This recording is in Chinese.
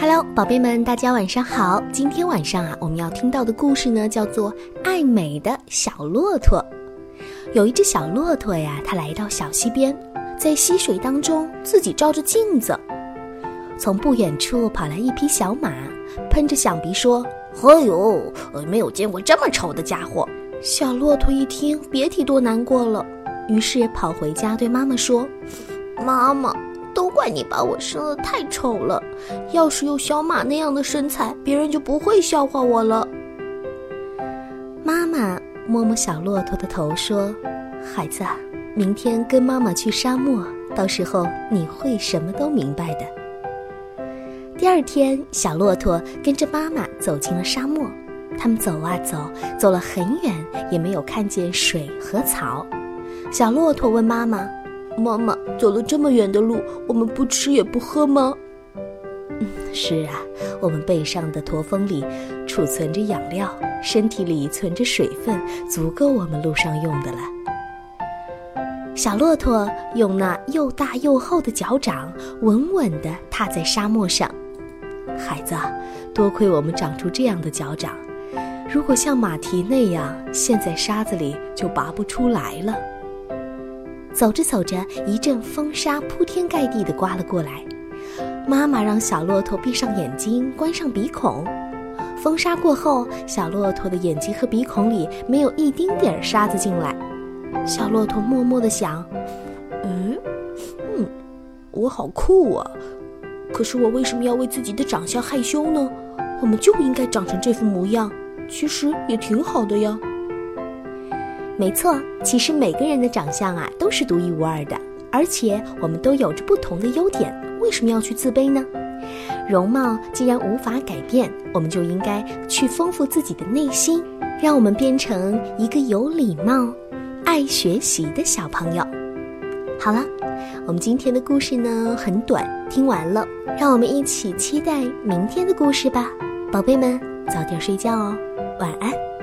Hello，宝贝们，大家晚上好。今天晚上啊，我们要听到的故事呢，叫做《爱美的小骆驼》。有一只小骆驼呀，它来到小溪边，在溪水当中自己照着镜子。从不远处跑来一匹小马，喷着响鼻说：“哎呦，没有见过这么丑的家伙！”小骆驼一听，别提多难过了，于是跑回家对妈妈说：“妈妈。”都怪你把我生得太丑了，要是有小马那样的身材，别人就不会笑话我了。妈妈摸摸小骆驼的头说：“孩子，明天跟妈妈去沙漠，到时候你会什么都明白的。”第二天，小骆驼跟着妈妈走进了沙漠，他们走啊走，走了很远，也没有看见水和草。小骆驼问妈妈。妈妈走了这么远的路，我们不吃也不喝吗？嗯，是啊，我们背上的驼峰里储存着养料，身体里存着水分，足够我们路上用的了。小骆驼用那又大又厚的脚掌稳稳地踏在沙漠上。孩子，多亏我们长出这样的脚掌，如果像马蹄那样陷在沙子里，就拔不出来了。走着走着，一阵风沙铺天盖地地刮了过来。妈妈让小骆驼闭上眼睛，关上鼻孔。风沙过后，小骆驼的眼睛和鼻孔里没有一丁点儿沙子进来。小骆驼默默地想：“嗯，嗯，我好酷啊！可是我为什么要为自己的长相害羞呢？我们就应该长成这副模样，其实也挺好的呀。”没错，其实每个人的长相啊都是独一无二的，而且我们都有着不同的优点，为什么要去自卑呢？容貌既然无法改变，我们就应该去丰富自己的内心，让我们变成一个有礼貌、爱学习的小朋友。好了，我们今天的故事呢很短，听完了，让我们一起期待明天的故事吧，宝贝们，早点睡觉哦，晚安。